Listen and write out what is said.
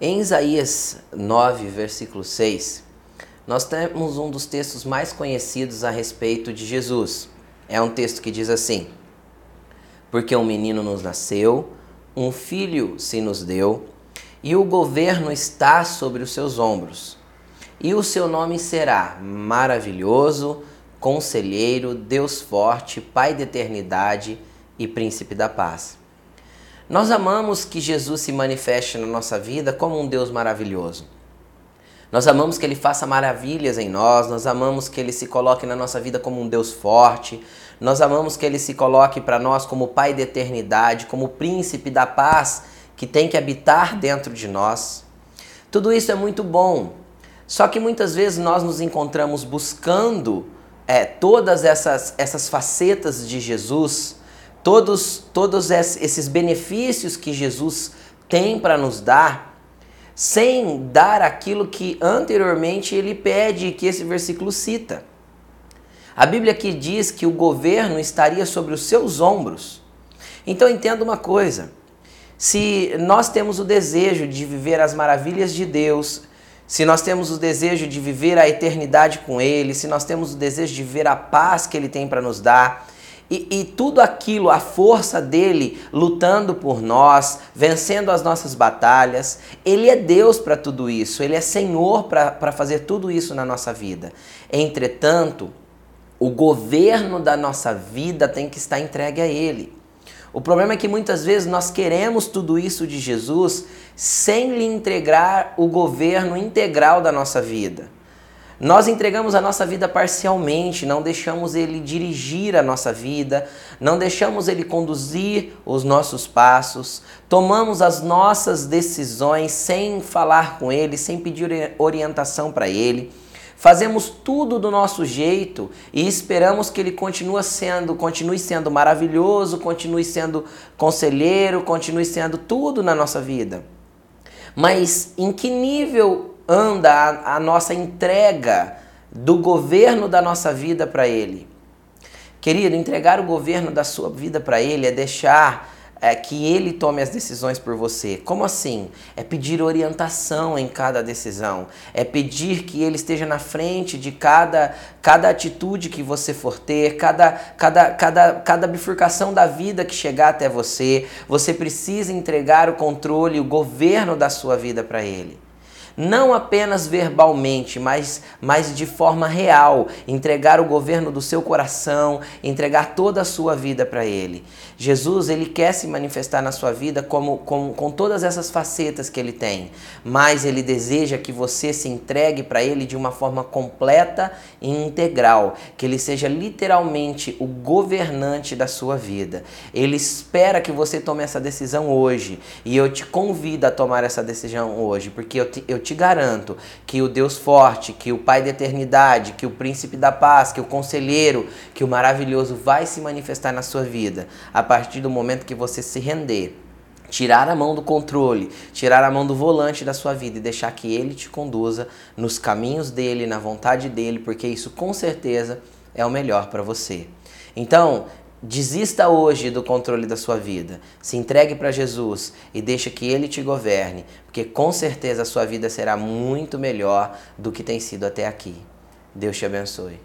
Em Isaías 9, versículo 6, nós temos um dos textos mais conhecidos a respeito de Jesus. É um texto que diz assim: Porque um menino nos nasceu, um filho se nos deu, e o governo está sobre os seus ombros. E o seu nome será Maravilhoso, Conselheiro, Deus Forte, Pai da Eternidade e Príncipe da Paz. Nós amamos que Jesus se manifeste na nossa vida como um Deus maravilhoso. Nós amamos que Ele faça maravilhas em nós, nós amamos que Ele se coloque na nossa vida como um Deus forte, nós amamos que Ele se coloque para nós como Pai da eternidade, como Príncipe da paz que tem que habitar dentro de nós. Tudo isso é muito bom, só que muitas vezes nós nos encontramos buscando é, todas essas, essas facetas de Jesus todos, todos esses benefícios que Jesus tem para nos dar, sem dar aquilo que anteriormente ele pede que esse versículo cita. A Bíblia aqui diz que o governo estaria sobre os seus ombros. Então entenda uma coisa: se nós temos o desejo de viver as maravilhas de Deus, se nós temos o desejo de viver a eternidade com Ele, se nós temos o desejo de ver a paz que Ele tem para nos dar, e, e, tudo aquilo, a força dele lutando por nós, vencendo as nossas batalhas, ele é Deus para tudo isso, ele é Senhor para fazer tudo isso na nossa vida. Entretanto, o governo da nossa vida tem que estar entregue a ele. O problema é que muitas vezes nós queremos tudo isso de Jesus sem lhe entregar o governo integral da nossa vida. Nós entregamos a nossa vida parcialmente, não deixamos Ele dirigir a nossa vida, não deixamos Ele conduzir os nossos passos, tomamos as nossas decisões sem falar com Ele, sem pedir orientação para Ele. Fazemos tudo do nosso jeito e esperamos que ele continue sendo, continue sendo maravilhoso, continue sendo conselheiro, continue sendo tudo na nossa vida. Mas em que nível anda a, a nossa entrega do governo da nossa vida para Ele. Querido, entregar o governo da sua vida para Ele é deixar é, que Ele tome as decisões por você. Como assim? É pedir orientação em cada decisão. É pedir que Ele esteja na frente de cada, cada atitude que você for ter, cada, cada, cada, cada bifurcação da vida que chegar até você. Você precisa entregar o controle, o governo da sua vida para Ele não apenas verbalmente, mas, mas de forma real, entregar o governo do seu coração, entregar toda a sua vida para Ele. Jesus, Ele quer se manifestar na sua vida como, com, todas essas facetas que Ele tem, mas Ele deseja que você se entregue para Ele de uma forma completa e integral, que Ele seja literalmente o governante da sua vida. Ele espera que você tome essa decisão hoje e eu te convido a tomar essa decisão hoje, porque eu te, eu te te garanto que o Deus forte, que o Pai da eternidade, que o príncipe da paz, que o conselheiro, que o maravilhoso vai se manifestar na sua vida a partir do momento que você se render tirar a mão do controle, tirar a mão do volante da sua vida e deixar que ele te conduza nos caminhos dele, na vontade dele, porque isso com certeza é o melhor para você. Então, Desista hoje do controle da sua vida. Se entregue para Jesus e deixa que Ele te governe, porque com certeza a sua vida será muito melhor do que tem sido até aqui. Deus te abençoe.